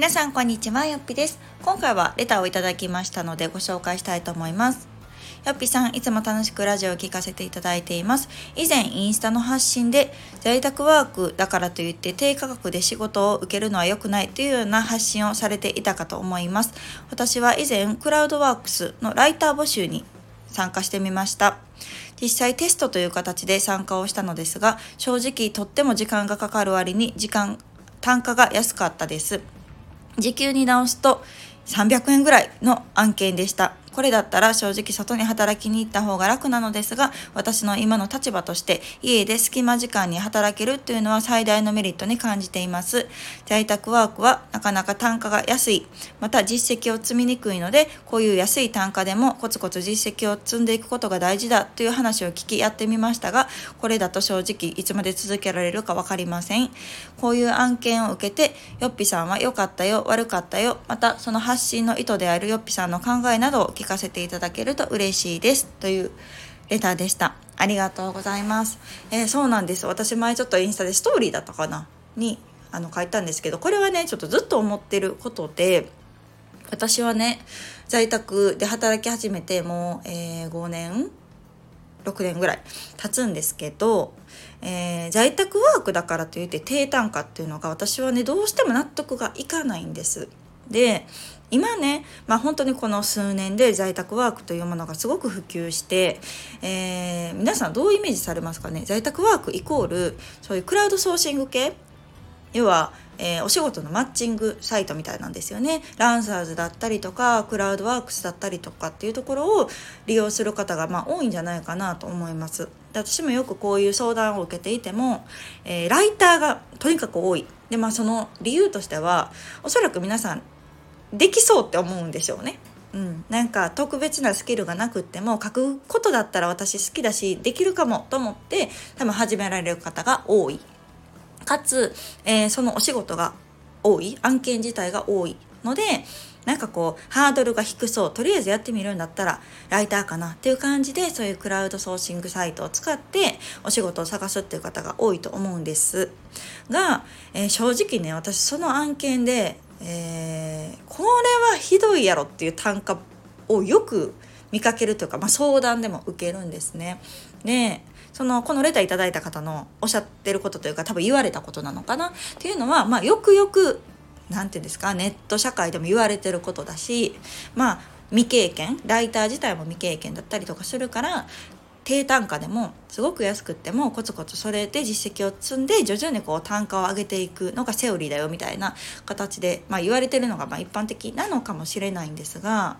皆さんこんにちはよっぴです。今回はレターをいただきましたのでご紹介したいと思います。よっぴさんいつも楽しくラジオを聞かせていただいています。以前インスタの発信で在宅ワークだからといって低価格で仕事を受けるのは良くないというような発信をされていたかと思います。私は以前クラウドワークスのライター募集に参加してみました。実際テストという形で参加をしたのですが正直とっても時間がかかる割に時間単価が安かったです。時給に直すと300円ぐらいの案件でした。これだったら正直外に働きに行った方が楽なのですが、私の今の立場として家で隙間時間に働けるというのは最大のメリットに感じています。在宅ワークはなかなか単価が安い、また実績を積みにくいので、こういう安い単価でもコツコツ実績を積んでいくことが大事だという話を聞きやってみましたが、これだと正直いつまで続けられるかわかりません。こういう案件を受けて、よっぴさんは良かったよ、悪かったよ、またその発信の意図であるよっぴさんの考えなどを聞かせていただけると嬉しいですというレターでした。ありがとうございます。えー、そうなんです。私前ちょっとインスタでストーリーだったかな？にあの書いたんですけど、これはね、ちょっとずっと思ってることで、私はね、在宅で働き始めてもう、えー、5年6年ぐらい経つんですけど、えー、在宅ワークだからといって低単価っていうのが私はねどうしても納得がいかないんです。で今ね、まあ、本当にこの数年で在宅ワークというものがすごく普及して、えー、皆さんどうイメージされますかね？在宅ワークイコールそういうクラウドソーシング系？要は、えー、お仕事のマッチングサイトみたいなんですよね。ランサーズだったりとかクラウドワークスだったりとかっていうところを利用する方がまあ多いんじゃないかなと思います。で私もよくこういう相談を受けていても、えー、ライターがとにかく多い。でまあその理由としてはおそらく皆さんできそうって思うんでしょうね。うん、なんか特別なスキルがなくっても書くことだったら私好きだしできるかもと思って多分始められる方が多いかつ、えー、そのお仕事が多い案件自体が多いのでなんかこうハードルが低そうとりあえずやってみるんだったらライターかなっていう感じでそういうクラウドソーシングサイトを使ってお仕事を探すっていう方が多いと思うんですが、えー、正直ね私その案件でえー、これはひどいやろっていう単価をよく見かけるというか、まあ、相談でも受けるんですね。でそのこのレターいただいた方のおっしゃってることというか多分言われたことなのかな？っていうのは、まあ、よくよく何て言うんですかネット社会でも言われてることだしまあ未経験ライター自体も未経験だったりとかするから低単価でもすごく安くってもコツコツそれで実績を積んで徐々にこう単価を上げていくのがセオリーだよみたいな形で、まあ、言われてるのがまあ一般的なのかもしれないんですが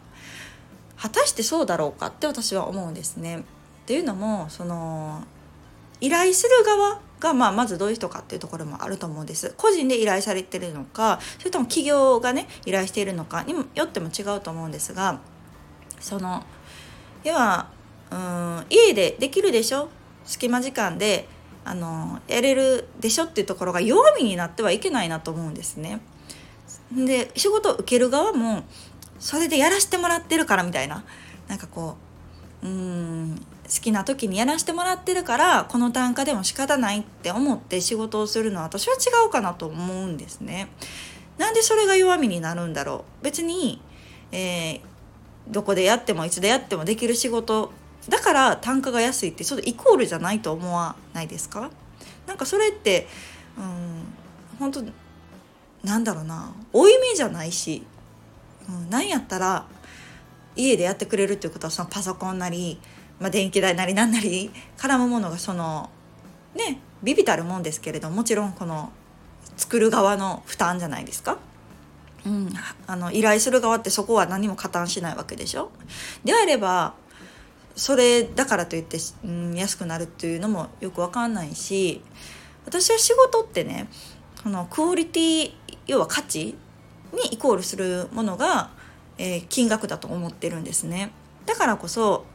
果たしてそうだろうかって私は思うんですね。っていうのもその依頼する側がまあまずどういう人かっていうところもあると思うんです個人で依頼されてるのかそれとも企業がね依頼しているのかによっても違うと思うんですがその要はうん家でできるでしょ？隙間時間であのやれるでしょっていうところが弱みになってはいけないなと思うんですね。で仕事を受ける側もそれでやらしてもらってるからみたいななんかこううん好きな時にやらしてもらってるからこの単価でも仕方ないって思って仕事をするのは私は違うかなと思うんですね。なんでそれが弱みになるんだろう？別に、えー、どこでやってもいつでやってもできる仕事だから単価が安いってちょっとイコールじゃないと思わないですか？なんかそれってうん本当なんだろうな。負い目じゃないし、うん、なんやったら家でやってくれるっていうことはそのパソコンなり、まあ、電気代なりなんなり絡むものがそのねビビたるもんですけれどもちろんこの作る側の負担じゃないですか？うん、あの依頼する側ってそこは何も加担しないわけでしょ？であればそれだからといって、うん、安くなるっていうのもよく分かんないし私は仕事ってねこのクオリティ要は価値にイコールするものが、えー、金額だと思ってるんですね。だからこそ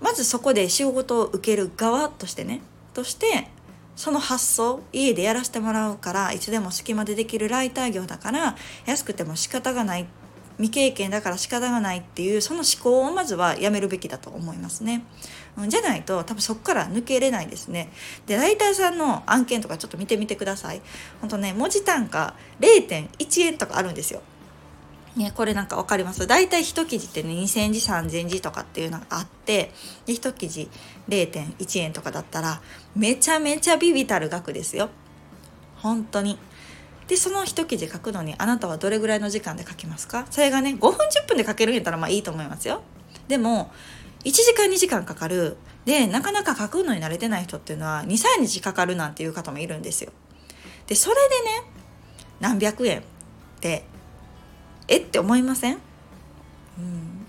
まずそこで仕事を受ける側としてねとしてその発想家でやらせてもらうからいつでも隙間でできるライター業だから安くても仕方がないっ未経験だから仕方がないっていうその思考をまずはやめるべきだと思いますね。じゃないと多分そこから抜けれないですね。でライターさんの案件とかちょっと見てみてください。ほんとね文字単価0.1円とかあるんですよ。ね、これなんか分かります？大体1記事ってね2000字3000字とかっていうのがあってで1記事0.1円とかだったらめちゃめちゃビビたる額ですよ本当にでその一記事書くのにあなたはどれぐらいの時間で書きますか？それがね5分10分で書けるんやったらまあいいと思いますよ。でも1時間2時間かかる。でなかなか書くのに慣れてない人っていうのは23日かかるなんていう方もいるんですよ。でそれでね何百円ってえって思いません、うん、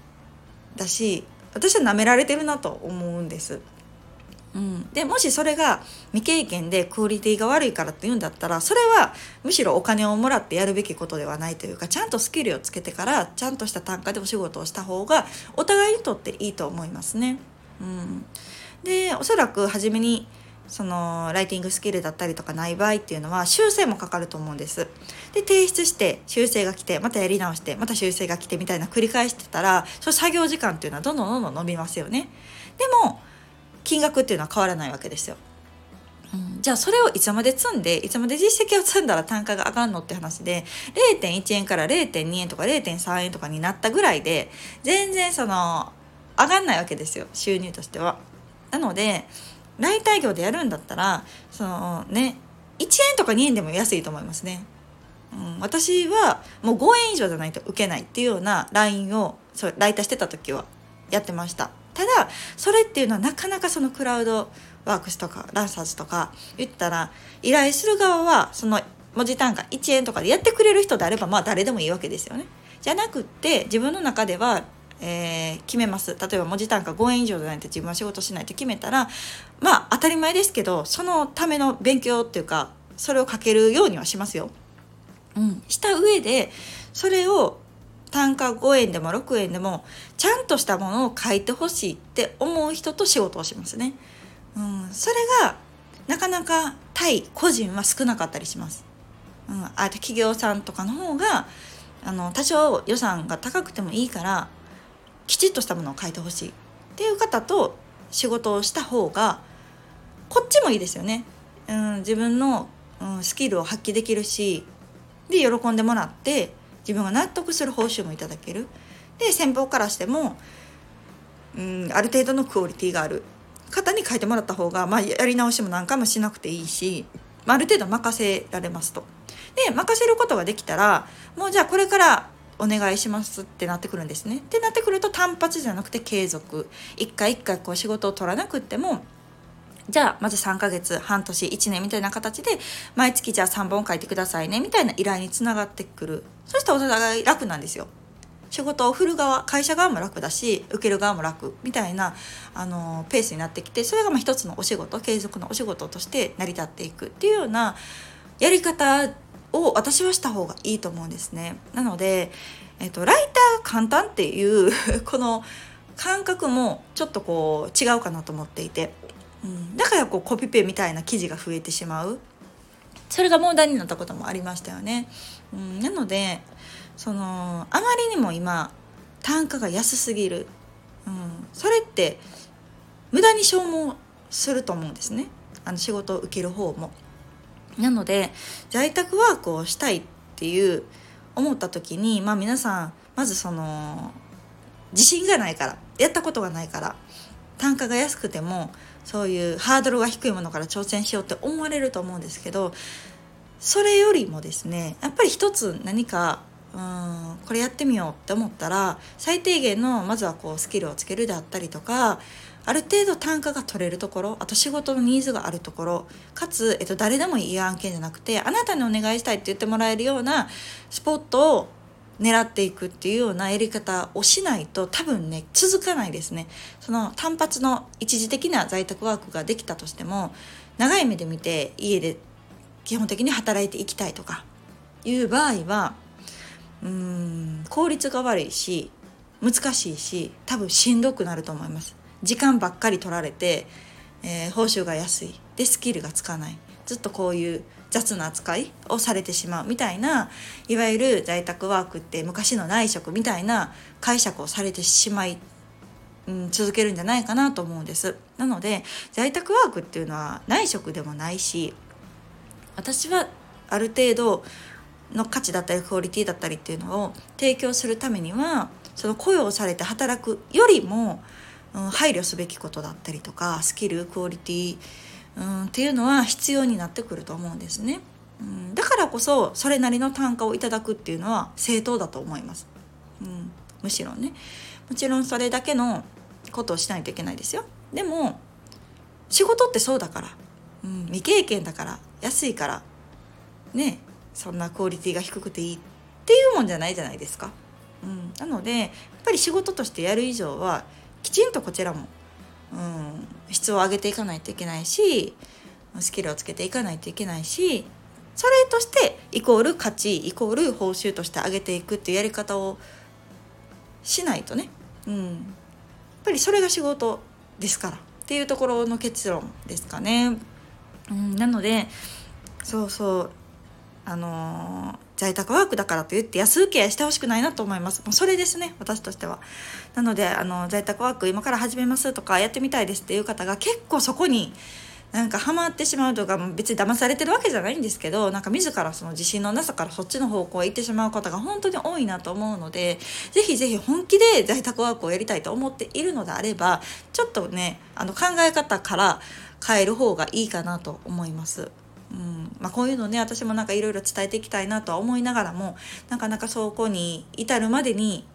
だし私は舐められてるなと思うんです。うん、でもしそれが未経験でクオリティが悪いからって言うんだったらそれはむしろお金をもらってやるべきことではないというかちゃんとスキルをつけてからちゃんとした単価でお仕事をした方がお互いにとっていいと思いますね。うん、でおそらく初めにそのライティングスキルだったりとかない場合っていうのは修正もかかると思うんです。で提出して修正が来てまたやり直してまた修正が来てみたいな繰り返してたらその作業時間っていうのはどんどんどんどん伸びますよね。でも金額っていうのは変わらないわけですよ。うん、じゃあそれをいつまで積んでいつまで実績を積んだら単価が上がるのって話で0.1円から0.2円とか0.3円とかになったぐらいで全然その上がんないわけですよ収入としては。なので代替業でやるんだったらそのね1円とか2円でも安いと思いますね。うん、私はもう5円以上じゃないと受けないっていうようなラインをそうライタしてた時はやってました。ただそれっていうのはなかなかそのクラウドワークスとかランサーズとか言ったら依頼する側はその文字単価1円とかでやってくれる人であればまあ誰でもいいわけですよね。じゃなくって自分の中では、えー、決めます例えば文字単価5円以上じゃないと自分は仕事しないと決めたらまあ当たり前ですけどそのための勉強っていうかそれをかけるようにはしますよ。うん、した上でそれを単価5円でも6円でもちゃんとしたものを書いてほしいって思う人と仕事をしますね。うん、それがなかなか対個人は少なかったりします。うん、あと企業さんとかの方があの多少予算が高くてもいいからきちっとしたものを書いてほしいっていう方と仕事をした方がこっちもいいですよね。うん、自分の、うん、スキルを発揮できるしで喜んでもらって自分が納得する報酬もいただけるで先方からしても、うん、ある程度のクオリティがある方に書いてもらった方が、まあ、やり直しも何回もしなくていいし、まあ、ある程度任せられますと。で任せることができたらもうじゃあこれからお願いしますってなってくるんですね。ってなってくると単発じゃなくて継続一回一回こう仕事を取らなくってもじゃあまず3ヶ月半年1年みたいな形で毎月じゃあ3本書いてくださいねみたいな依頼につながってくる。そしたらお互い楽なんですよ。仕事を振る側会社側も楽だし受ける側も楽みたいなあのペースになってきてそれがまあ一つのお仕事継続のお仕事として成り立っていく。っていうようなやり方を私はした方がいいと思うんですね。なので、えっと、ライター簡単っていうこの感覚もちょっとこう違うかなと思っていて。うん、だからこうコピペみたいな記事が増えてしまう。それが問題になったこともありましたよね。うん、なのでそのあまりにも今単価が安すぎる、うん、それって無駄に消耗すると思うんですね。あの仕事を受ける方も。なので在宅ワークをしたいっていう思った時にまあ皆さんまずその自信がないからやったことがないから単価が安くてもそういうハードルが低いものから挑戦しようって思われると思うんですけどそれよりもですねやっぱり一つ何かうんこれやってみようって思ったら最低限のまずはこうスキルをつけるであったりとかある程度単価が取れるところあと仕事のニーズがあるところかつ、えっと、誰でもいい案件じゃなくてあなたにお願いしたいって言ってもらえるようなスポットを狙っていくっていうようなやり方をしないと多分ね続かないですね。その単発の一時的な在宅ワークができたとしても長い目で見て家で基本的に働いていきたいとかいう場合はうーん効率が悪いし難しいし多分しんどくなると思います。時間ばっかり取られて、えー、報酬が安い。でスキルがつかない。ずっとこういう雑な扱いをされてしまうみたいないわゆる在宅ワークって昔の内職みたいな解釈をされてしまい、うん、続けるんじゃないかなと思うんです。なので在宅ワークっていうのは内職でもないし私はある程度の価値だったりクオリティだったりっていうのを提供するためにはその雇用されて働くよりも、うん、配慮すべきことだったりとかスキルクオリティうんっていうのは必要になってくると思うんですね。うん、だからこそそれなりの単価をいただくっていうのは正当だと思います。うん、むしろねもちろんそれだけのことをしないといけないですよ。でも仕事ってそうだから、うん、未経験だから安いからねそんなクオリティが低くていいっていうもんじゃないじゃないですか。うん、なのでやっぱり仕事としてやる以上はきちんとこちらもうん、質を上げていかないといけないしスキルをつけていかないといけないしそれとしてイコール価値イコール報酬として上げていくっていうやり方をしないとね、うん、やっぱりそれが仕事ですからっていうところの結論ですかね。うん、なのでそうそう。あの、在宅ワークだからといって安請け合いしてほしくないなと思いますもうそれですね私としてはなのであの在宅ワーク今から始めますとかやってみたいですっていう方が結構そこになんかハマってしまうとか別に騙されてるわけじゃないんですけどなんか自らその自信のなさからそっちの方向へ行ってしまう方が本当に多いなと思うのでぜひぜひ本気で在宅ワークをやりたいと思っているのであればちょっとねあの考え方から変える方がいいかなと思います。うん。まあ、こういうのね私もなんかいろいろ伝えていきたいなとは思いながらもなかなかそこに至るまでに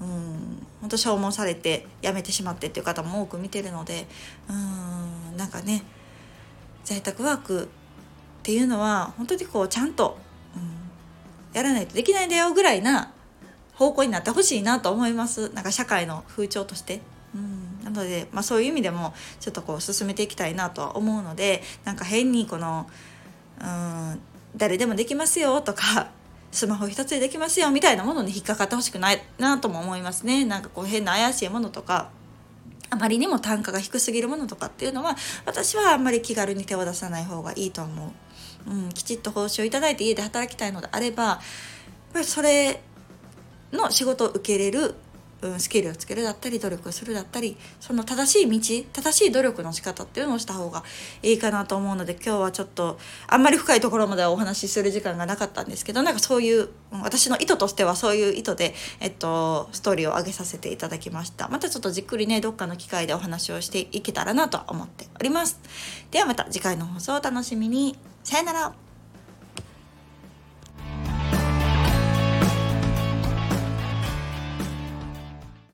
うん本当消耗されて辞めてしまってっていう方も多く見てるのでうんなんかね在宅ワークっていうのは本当にこうちゃんと、うん、やらないとできないんだよぐらいな方向になってほしいなと思います。なんか社会の風潮として。うん。なので、まあ、そういう意味でもちょっとこう進めていきたいなとは思うのでなんか変にこのうん誰でもできますよとか スマホ一つでできますよみたいなものに引っかかってほしくないなとも思いますね。なんかこう変な怪しいものとかあまりにも単価が低すぎるものとかっていうのは私はあんまり気軽に手を出さない方がいいと思う、うん、きちっと報酬をいただいて家で働きたいのであればやっぱりそれの仕事を受けれるうん、スキルをつけるだったり努力をするだったりその正しい道正しい努力の仕方っていうのをした方がいいかなと思うので今日はちょっとあんまり深いところまではお話しする時間がなかったんですけどなんかそういう私の意図としてはそういう意図で、えっと、ストーリーを上げさせていただきました。またちょっとじっくりねどっかの機会でお話をしていけたらなと思っております。ではまた次回の放送をお楽しみに。さよなら。